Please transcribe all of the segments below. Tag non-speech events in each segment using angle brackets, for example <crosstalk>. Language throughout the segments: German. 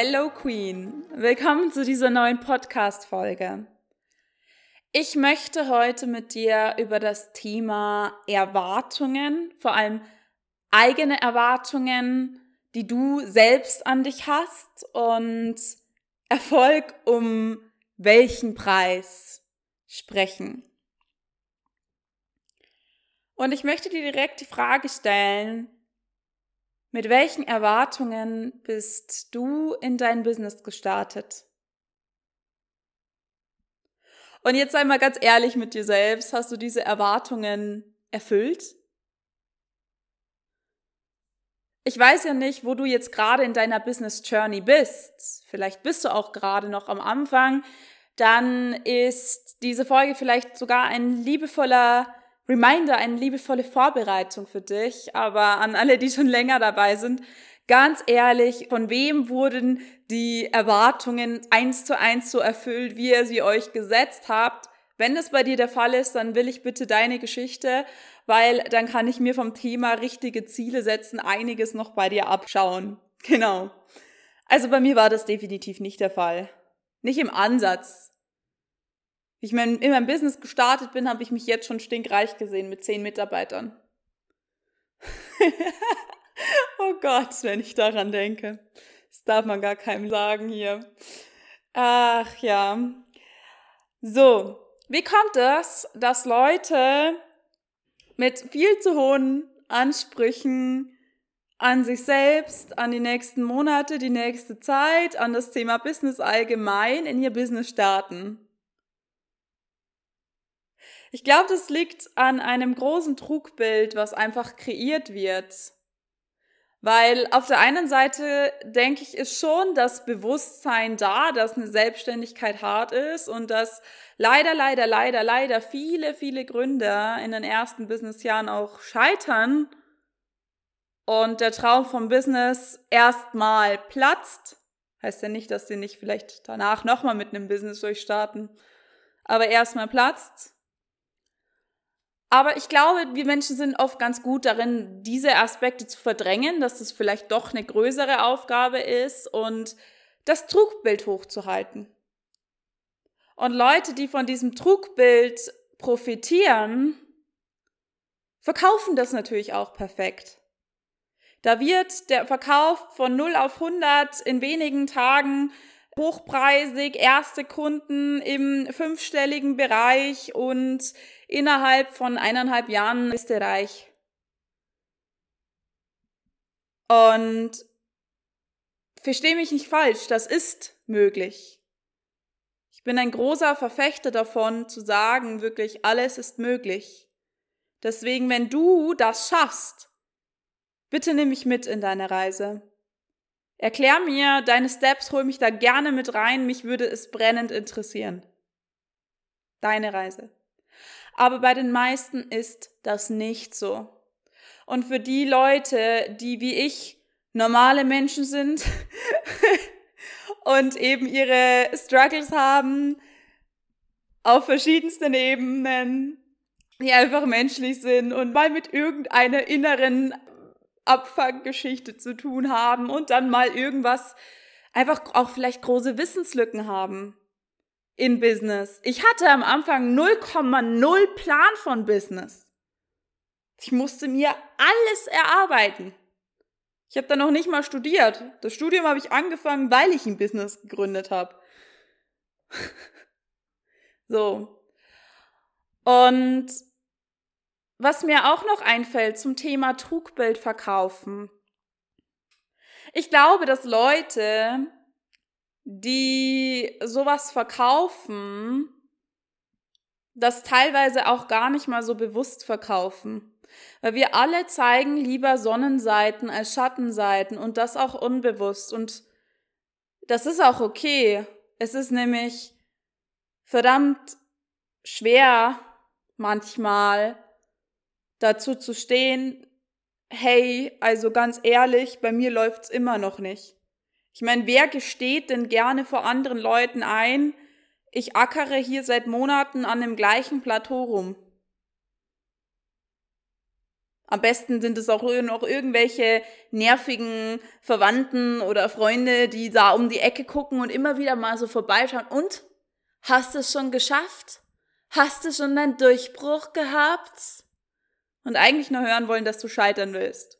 hello Queen. Willkommen zu dieser neuen Podcast-Folge. Ich möchte heute mit dir über das Thema Erwartungen, vor allem eigene Erwartungen, die du selbst an dich hast und Erfolg um welchen Preis sprechen. Und ich möchte dir direkt die Frage stellen, mit welchen Erwartungen bist du in dein Business gestartet? Und jetzt sei mal ganz ehrlich mit dir selbst, hast du diese Erwartungen erfüllt? Ich weiß ja nicht, wo du jetzt gerade in deiner Business Journey bist. Vielleicht bist du auch gerade noch am Anfang. Dann ist diese Folge vielleicht sogar ein liebevoller Reminder, eine liebevolle Vorbereitung für dich. Aber an alle, die schon länger dabei sind, ganz ehrlich, von wem wurden die Erwartungen eins zu eins so erfüllt, wie ihr sie euch gesetzt habt? Wenn das bei dir der Fall ist, dann will ich bitte deine Geschichte, weil dann kann ich mir vom Thema richtige Ziele setzen, einiges noch bei dir abschauen. Genau. Also bei mir war das definitiv nicht der Fall. Nicht im Ansatz. Ich mein, in meinem Business gestartet bin, habe ich mich jetzt schon stinkreich gesehen mit zehn Mitarbeitern. <laughs> oh Gott, wenn ich daran denke. Das darf man gar keinem sagen hier. Ach ja. So, wie kommt es, dass Leute mit viel zu hohen Ansprüchen an sich selbst, an die nächsten Monate, die nächste Zeit, an das Thema Business allgemein in ihr Business starten? Ich glaube, das liegt an einem großen Trugbild, was einfach kreiert wird. Weil auf der einen Seite denke ich, ist schon das Bewusstsein da, dass eine Selbstständigkeit hart ist und dass leider, leider, leider, leider viele, viele Gründer in den ersten Businessjahren auch scheitern und der Traum vom Business erstmal platzt. Heißt ja nicht, dass sie nicht vielleicht danach nochmal mit einem Business durchstarten, aber erstmal platzt aber ich glaube, wir Menschen sind oft ganz gut darin, diese Aspekte zu verdrängen, dass es vielleicht doch eine größere Aufgabe ist und das Trugbild hochzuhalten. Und Leute, die von diesem Trugbild profitieren, verkaufen das natürlich auch perfekt. Da wird der Verkauf von 0 auf 100 in wenigen Tagen hochpreisig, erste Kunden im fünfstelligen Bereich und innerhalb von eineinhalb Jahren ist er reich. Und verstehe mich nicht falsch, das ist möglich. Ich bin ein großer Verfechter davon, zu sagen, wirklich alles ist möglich. Deswegen, wenn du das schaffst, bitte nimm mich mit in deine Reise. Erklär mir deine Steps, hol mich da gerne mit rein, mich würde es brennend interessieren. Deine Reise. Aber bei den meisten ist das nicht so. Und für die Leute, die wie ich normale Menschen sind <laughs> und eben ihre Struggles haben auf verschiedensten Ebenen, die einfach menschlich sind und mal mit irgendeiner inneren Abfanggeschichte zu tun haben und dann mal irgendwas, einfach auch vielleicht große Wissenslücken haben in Business. Ich hatte am Anfang 0,0 Plan von Business. Ich musste mir alles erarbeiten. Ich habe dann noch nicht mal studiert. Das Studium habe ich angefangen, weil ich ein Business gegründet habe. <laughs> so. Und was mir auch noch einfällt zum Thema Trugbild verkaufen. Ich glaube, dass Leute, die sowas verkaufen, das teilweise auch gar nicht mal so bewusst verkaufen. Weil wir alle zeigen lieber Sonnenseiten als Schattenseiten und das auch unbewusst. Und das ist auch okay. Es ist nämlich verdammt schwer manchmal dazu zu stehen, hey, also ganz ehrlich, bei mir läuft's immer noch nicht. Ich meine, wer gesteht denn gerne vor anderen Leuten ein, ich ackere hier seit Monaten an dem gleichen Plateau rum? Am besten sind es auch noch irgendwelche nervigen Verwandten oder Freunde, die da um die Ecke gucken und immer wieder mal so vorbeischauen. Und? Hast du es schon geschafft? Hast du schon deinen Durchbruch gehabt? Und eigentlich nur hören wollen, dass du scheitern willst.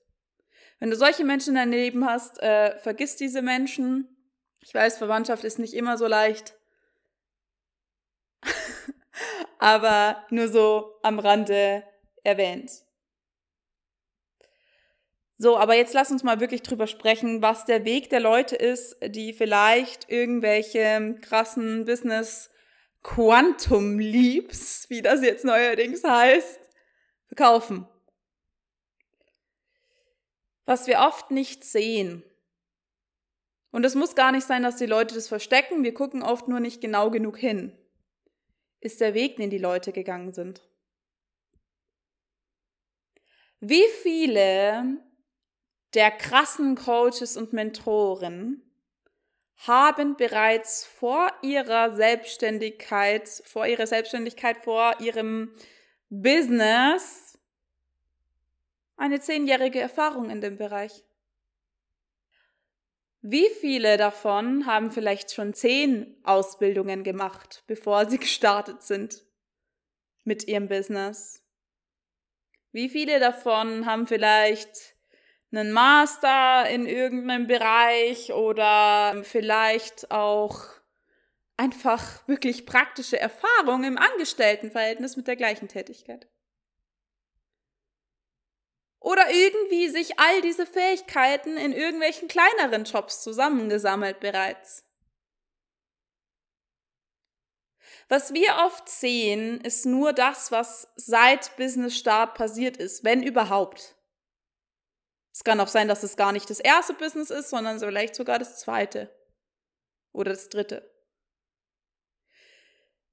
Wenn du solche Menschen in deinem Leben hast, äh, vergiss diese Menschen. Ich weiß, Verwandtschaft ist nicht immer so leicht. <laughs> Aber nur so am Rande erwähnt. So, aber jetzt lass uns mal wirklich drüber sprechen, was der Weg der Leute ist, die vielleicht irgendwelche krassen Business Quantum Leaps, wie das jetzt neuerdings heißt, verkaufen. Was wir oft nicht sehen. Und es muss gar nicht sein, dass die Leute das verstecken, wir gucken oft nur nicht genau genug hin. Ist der Weg, den die Leute gegangen sind. Wie viele der krassen Coaches und Mentoren haben bereits vor ihrer Selbstständigkeit, vor ihrer Selbstständigkeit, vor ihrem Business eine zehnjährige Erfahrung in dem Bereich. Wie viele davon haben vielleicht schon zehn Ausbildungen gemacht, bevor sie <laughs> gestartet sind mit ihrem Business? Wie viele davon haben vielleicht einen Master in irgendeinem Bereich oder vielleicht auch einfach wirklich praktische Erfahrung im Angestelltenverhältnis mit der gleichen Tätigkeit. Oder irgendwie sich all diese Fähigkeiten in irgendwelchen kleineren Jobs zusammengesammelt bereits. Was wir oft sehen, ist nur das, was seit Business Start passiert ist, wenn überhaupt. Es kann auch sein, dass es gar nicht das erste Business ist, sondern vielleicht sogar das zweite oder das dritte.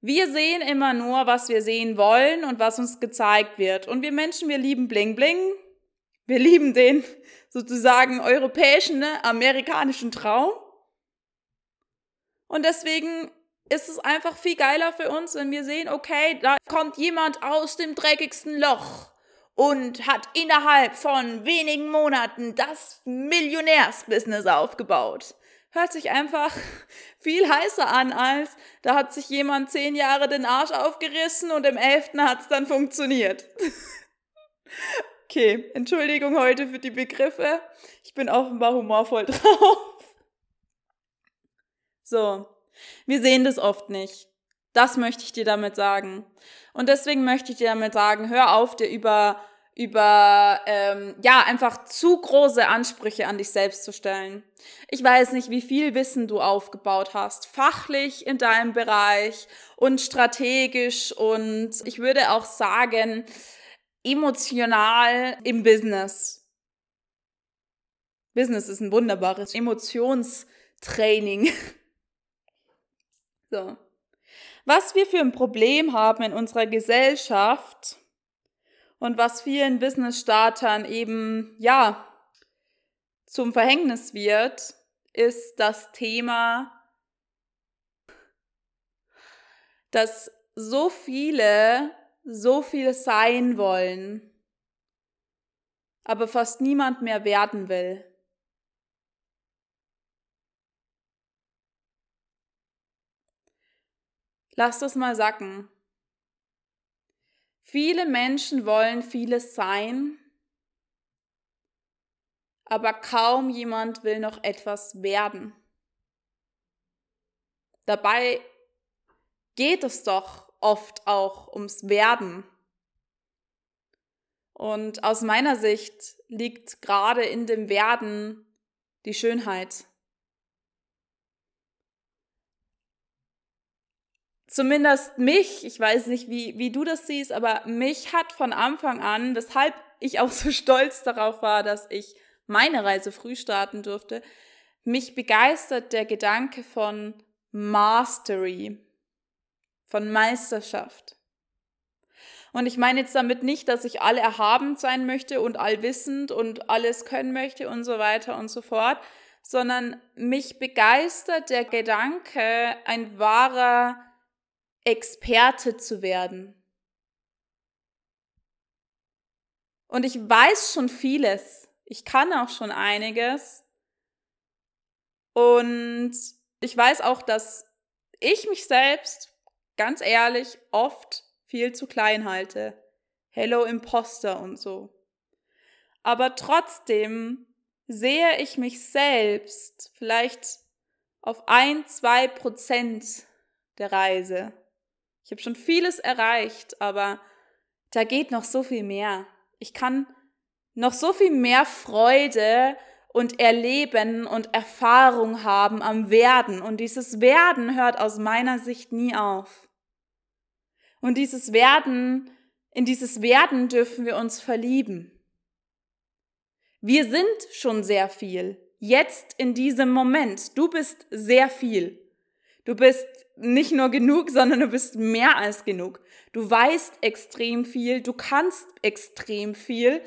Wir sehen immer nur, was wir sehen wollen und was uns gezeigt wird. Und wir Menschen, wir lieben Bling Bling. Wir lieben den sozusagen europäischen, ne, amerikanischen Traum. Und deswegen ist es einfach viel geiler für uns, wenn wir sehen, okay, da kommt jemand aus dem dreckigsten Loch und hat innerhalb von wenigen Monaten das Millionärsbusiness aufgebaut. Hört sich einfach <laughs> viel heißer an als, da hat sich jemand zehn Jahre den Arsch aufgerissen und im elften hat es dann funktioniert. <laughs> okay, Entschuldigung heute für die Begriffe. Ich bin offenbar humorvoll <laughs> drauf. So, wir sehen das oft nicht. Das möchte ich dir damit sagen. Und deswegen möchte ich dir damit sagen, hör auf, dir über, über ähm, ja, einfach zu große Ansprüche an dich selbst zu stellen. Ich weiß nicht, wie viel Wissen du aufgebaut hast, fachlich in deinem Bereich und strategisch und ich würde auch sagen, emotional im Business. Business ist ein wunderbares Emotionstraining. <laughs> so was wir für ein Problem haben in unserer Gesellschaft und was vielen Business-Startern eben, ja, zum Verhängnis wird, ist das Thema, dass so viele so viel sein wollen, aber fast niemand mehr werden will. Lass das mal sacken. Viele Menschen wollen vieles sein, aber kaum jemand will noch etwas werden. Dabei geht es doch oft auch ums Werden. Und aus meiner Sicht liegt gerade in dem Werden die Schönheit. Zumindest mich, ich weiß nicht, wie, wie du das siehst, aber mich hat von Anfang an, weshalb ich auch so <laughs> stolz darauf war, dass ich meine Reise früh starten durfte, mich begeistert der Gedanke von Mastery, von Meisterschaft. Und ich meine jetzt damit nicht, dass ich alle erhaben sein möchte und allwissend und alles können möchte und so weiter und so fort, sondern mich begeistert der Gedanke, ein wahrer Experte zu werden. Und ich weiß schon vieles. Ich kann auch schon einiges. Und ich weiß auch, dass ich mich selbst, ganz ehrlich, oft viel zu klein halte. Hello Imposter und so. Aber trotzdem sehe ich mich selbst vielleicht auf ein, zwei Prozent der Reise. Ich habe schon vieles erreicht, aber da geht noch so viel mehr. Ich kann noch so viel mehr Freude und Erleben und Erfahrung haben am Werden. Und dieses Werden hört aus meiner Sicht nie auf. Und dieses Werden, in dieses Werden dürfen wir uns verlieben. Wir sind schon sehr viel. Jetzt in diesem Moment. Du bist sehr viel. Du bist nicht nur genug, sondern du bist mehr als genug. Du weißt extrem viel, du kannst extrem viel,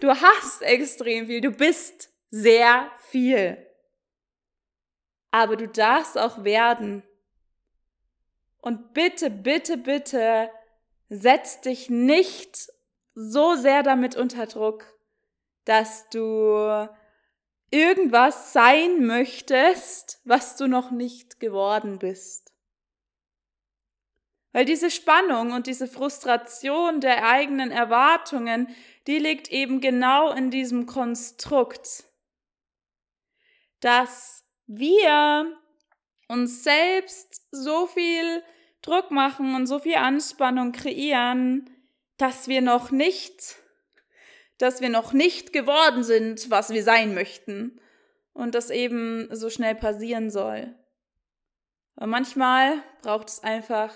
du hast extrem viel, du bist sehr viel. Aber du darfst auch werden. Und bitte, bitte, bitte, setz dich nicht so sehr damit unter Druck, dass du irgendwas sein möchtest, was du noch nicht geworden bist. Weil diese Spannung und diese Frustration der eigenen Erwartungen, die liegt eben genau in diesem Konstrukt, dass wir uns selbst so viel Druck machen und so viel Anspannung kreieren, dass wir noch nicht dass wir noch nicht geworden sind, was wir sein möchten und das eben so schnell passieren soll. Aber manchmal braucht es einfach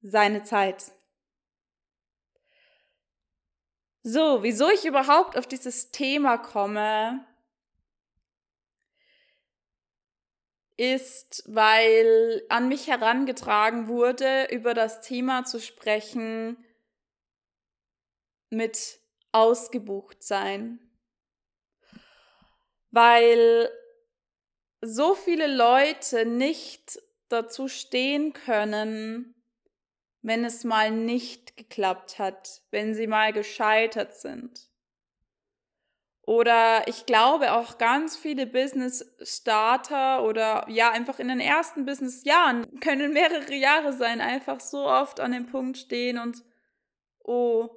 seine Zeit. So, wieso ich überhaupt auf dieses Thema komme, ist, weil an mich herangetragen wurde, über das Thema zu sprechen mit ausgebucht sein. Weil so viele Leute nicht dazu stehen können, wenn es mal nicht geklappt hat, wenn sie mal gescheitert sind. Oder ich glaube auch ganz viele Business Starter oder ja, einfach in den ersten Business Jahren können mehrere Jahre sein, einfach so oft an dem Punkt stehen und oh,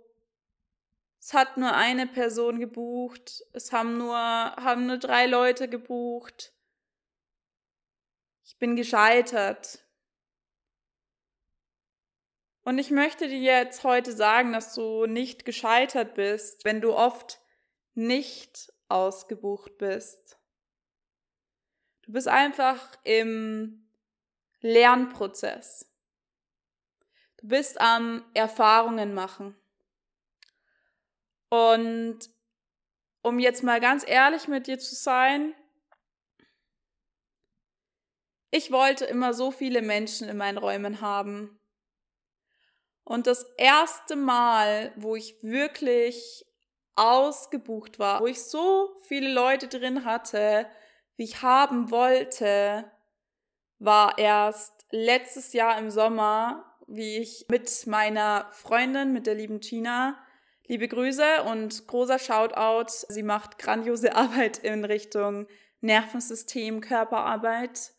es hat nur eine Person gebucht, es haben nur, haben nur drei Leute gebucht. Ich bin gescheitert. Und ich möchte dir jetzt heute sagen, dass du nicht gescheitert bist, wenn du oft nicht ausgebucht bist. Du bist einfach im Lernprozess. Du bist am Erfahrungen machen. Und um jetzt mal ganz ehrlich mit dir zu sein, ich wollte immer so viele Menschen in meinen Räumen haben. Und das erste Mal, wo ich wirklich ausgebucht war, wo ich so viele Leute drin hatte, wie ich haben wollte, war erst letztes Jahr im Sommer, wie ich mit meiner Freundin, mit der lieben Tina, Liebe Grüße und großer Shoutout. Sie macht grandiose <laughs> Arbeit in Richtung Nervensystem, Körperarbeit,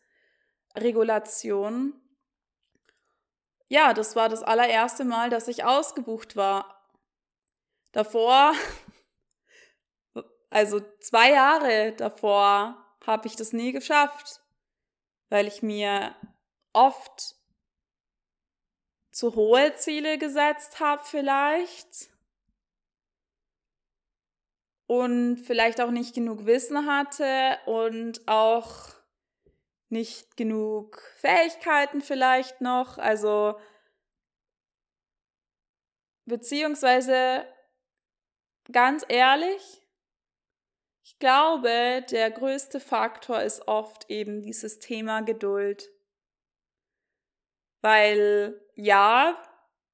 Regulation. Ja, das war das allererste Mal, dass ich ausgebucht war. Davor, <laughs> also zwei Jahre davor, habe ich das nie geschafft, weil ich mir oft zu hohe Ziele gesetzt habe vielleicht und vielleicht auch nicht genug Wissen hatte und auch nicht genug Fähigkeiten vielleicht noch. Also beziehungsweise ganz ehrlich, ich glaube, der größte Faktor ist oft eben dieses Thema Geduld. Weil ja,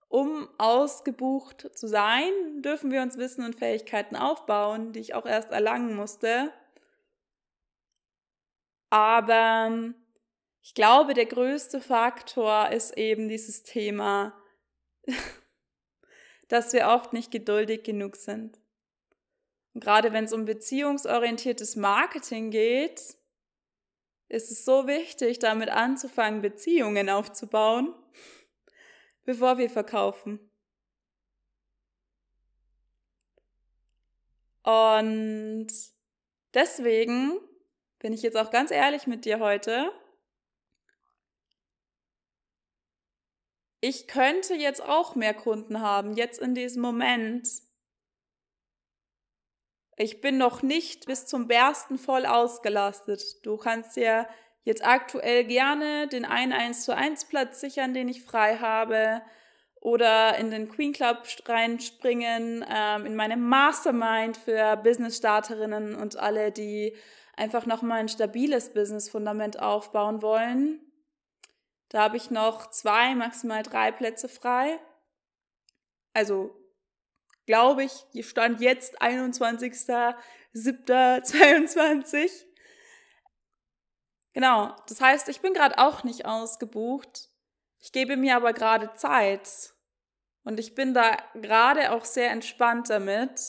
um ausgebucht zu sein, dürfen wir uns Wissen und Fähigkeiten aufbauen, die ich auch erst erlangen musste. Aber ich glaube, der größte Faktor ist eben dieses Thema, <laughs> dass wir oft nicht geduldig genug sind. Und gerade wenn es um beziehungsorientiertes Marketing geht, ist es so wichtig, damit anzufangen, Beziehungen aufzubauen, bevor wir verkaufen. Und deswegen bin ich jetzt auch ganz ehrlich mit dir heute. Ich könnte jetzt auch mehr Kunden haben, jetzt in diesem Moment. Ich bin noch nicht bis zum Bersten voll ausgelastet. Du kannst dir jetzt aktuell gerne den einen 1 zu 1 Platz sichern, den ich frei habe oder in den Queen Club reinspringen, ähm, in meine Mastermind für Business-Starterinnen und alle, die einfach nochmal ein stabiles Business-Fundament aufbauen wollen. Da habe ich noch zwei, maximal drei Plätze frei. Also glaube ich, hier stand jetzt 21.07.22. Genau, das heißt, ich bin gerade auch nicht ausgebucht. Ich gebe mir aber gerade Zeit. Und ich bin da gerade auch sehr entspannt damit,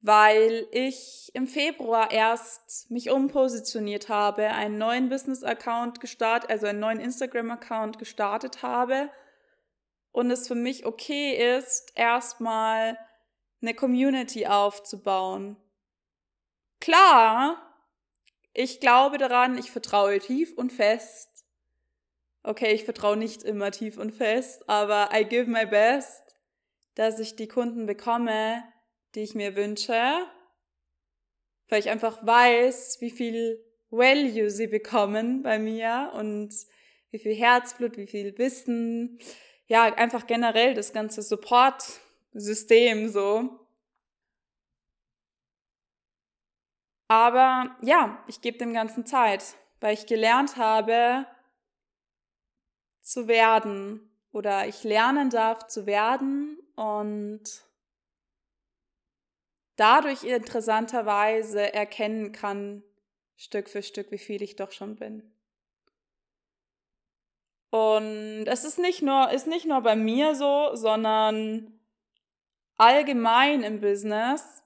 weil ich im Februar erst mich umpositioniert habe, einen neuen Business-Account gestartet, also einen neuen Instagram-Account gestartet habe und es für mich okay ist, erstmal eine Community aufzubauen. Klar, ich glaube daran, ich vertraue tief und fest, okay, ich vertraue nicht immer tief und fest, aber I give my best, dass ich die Kunden bekomme, die ich mir wünsche, weil ich einfach weiß, wie viel Value sie bekommen bei mir und wie viel Herzblut, wie viel Wissen, ja, einfach generell das ganze Support-System so. Aber ja, ich gebe dem Ganzen Zeit, weil ich gelernt habe, zu werden oder ich lernen darf zu werden und dadurch interessanterweise erkennen kann, Stück für Stück, wie viel ich doch schon bin. Und es ist nicht nur, ist nicht nur bei mir so, sondern allgemein im Business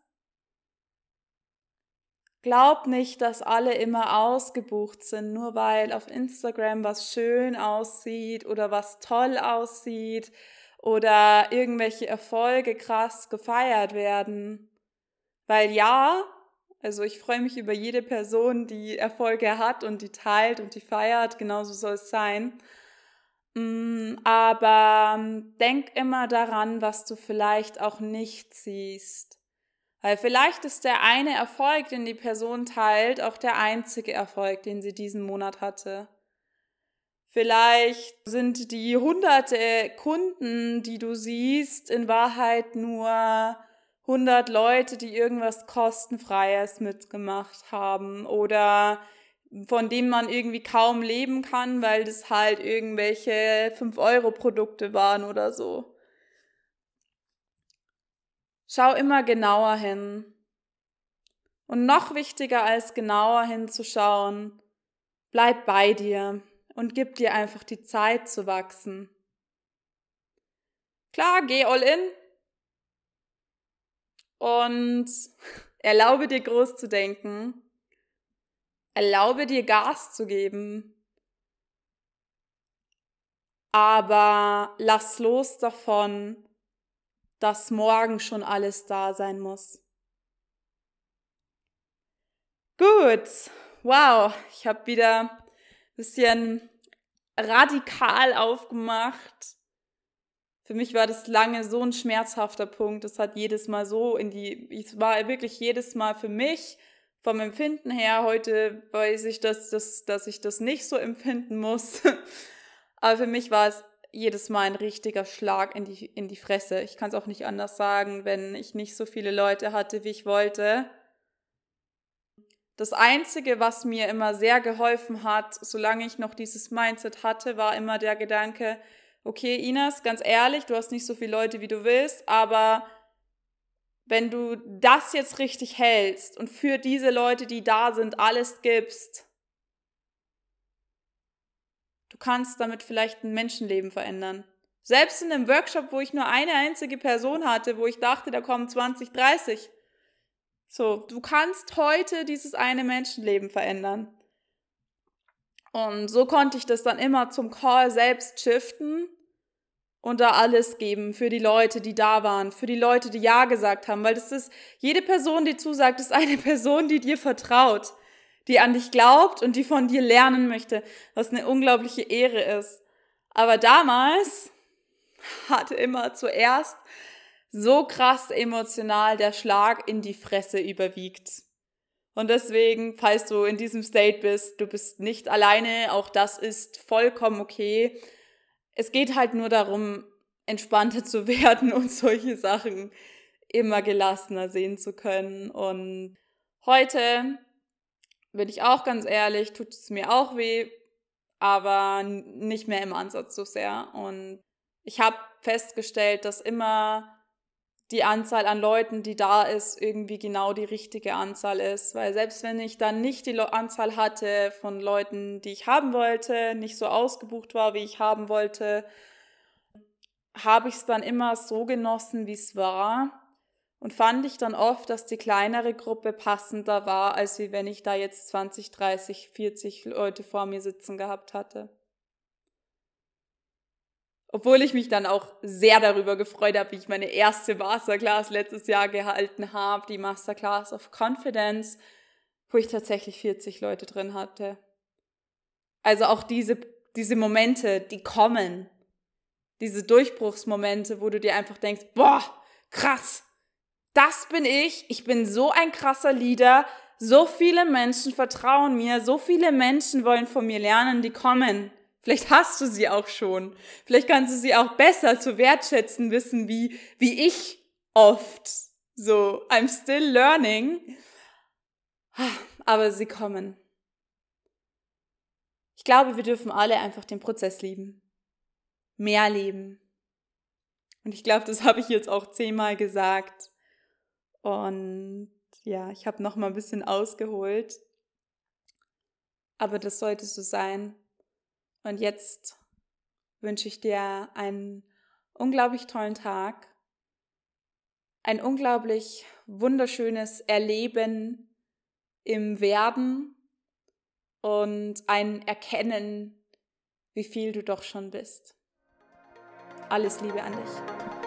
Glaub nicht, dass alle immer ausgebucht sind, nur weil auf Instagram was schön aussieht oder was toll aussieht oder irgendwelche Erfolge krass gefeiert werden. Weil ja, also ich freue mich über jede Person, die Erfolge hat und die teilt und die feiert, genauso soll es sein. Mm, aber denk immer daran, was du vielleicht auch nicht siehst. Weil vielleicht ist der eine Erfolg, den die Person teilt, auch der einzige Erfolg, den sie diesen Monat hatte. Vielleicht sind die hunderte Kunden, die du siehst, in Wahrheit nur hundert Leute, die irgendwas kostenfreies mitgemacht haben oder von denen man irgendwie kaum leben kann, weil das halt irgendwelche 5-Euro-Produkte waren oder so. Schau immer genauer hin. Und noch wichtiger als genauer hinzuschauen, bleib bei dir und gib dir einfach die Zeit zu wachsen. Klar, geh all in und <laughs> erlaube dir groß zu denken. Erlaube dir Gas zu geben. Aber lass los davon, dass morgen schon alles da sein muss. Gut, wow, ich habe wieder ein bisschen radikal aufgemacht. Für mich war das lange so ein schmerzhafter Punkt. Das hat jedes Mal so in die, es war wirklich jedes Mal für mich vom Empfinden her. Heute weiß ich, dass, dass, dass ich das nicht so empfinden muss. <laughs> Aber für mich war es jedes Mal ein richtiger Schlag in die, in die Fresse. Ich kann es auch nicht anders sagen, wenn ich nicht so viele Leute hatte, wie ich wollte. Das Einzige, was mir immer sehr geholfen hat, solange ich noch dieses Mindset hatte, war immer der Gedanke, okay, Ines, ganz ehrlich, du hast nicht so viele Leute, wie du willst, aber wenn du das jetzt richtig hältst und für diese Leute, die da sind, alles gibst, kannst damit vielleicht ein Menschenleben verändern. Selbst in einem Workshop, wo ich nur eine einzige Person hatte, wo ich dachte, da kommen 20, 30. So, du kannst heute dieses eine Menschenleben verändern. Und so konnte ich das dann immer zum Call selbst shiften und da alles geben für die Leute, die da waren, für die Leute, die Ja gesagt haben, weil das ist, jede Person, die zusagt, ist eine <laughs> Person, die dir vertraut, die an dich glaubt und die von dir lernen möchte, was eine unglaubliche Ehre ist. Aber damals hatte immer zuerst so krass emotional der Schlag in die Fresse überwiegt. Und deswegen, falls du in diesem State bist, du bist nicht alleine, auch das ist vollkommen okay. Es geht halt nur darum, entspannter zu <laughs> werden und solche Sachen immer gelassener sehen zu können. Und heute, bin ich auch ganz ehrlich, tut es mir auch weh, aber nicht mehr im Ansatz so sehr. Und ich habe festgestellt, dass immer die Anzahl an Leuten, die da ist, irgendwie genau die richtige Anzahl ist. Weil selbst wenn ich dann nicht die Anzahl hatte von Leuten, die ich haben wollte, nicht so ausgebucht war, wie ich haben wollte, habe ich es dann immer so genossen, wie es war. Und fand ich dann oft, dass die kleinere Gruppe passender war, als wie wenn ich da jetzt 20, 30, 40 Leute vor mir sitzen gehabt hatte. Obwohl ich mich dann auch sehr darüber gefreut habe, wie ich meine erste Masterclass letztes Jahr gehalten habe, die Masterclass of Confidence, wo ich tatsächlich 40 Leute drin hatte. Also auch diese, diese Momente, die kommen, diese Durchbruchsmomente, wo du dir einfach denkst, boah, krass, das bin ich, ich bin so ein krasser Leader, so viele Menschen vertrauen mir, so viele Menschen wollen von mir lernen, die kommen. Vielleicht hast du sie auch schon. Vielleicht kannst du sie auch besser zu wertschätzen wissen, wie, wie ich oft. So, I'm still learning. Aber sie kommen. Ich glaube, wir dürfen alle einfach den Prozess lieben. Mehr lieben. Und ich glaube, das habe ich jetzt auch zehnmal gesagt. Und ja, ich habe noch mal ein bisschen ausgeholt. Aber das sollte so sein. Und jetzt wünsche ich dir einen unglaublich tollen Tag, ein unglaublich wunderschönes Erleben im Werden und ein Erkennen, wie viel du doch schon bist. Alles Liebe an dich.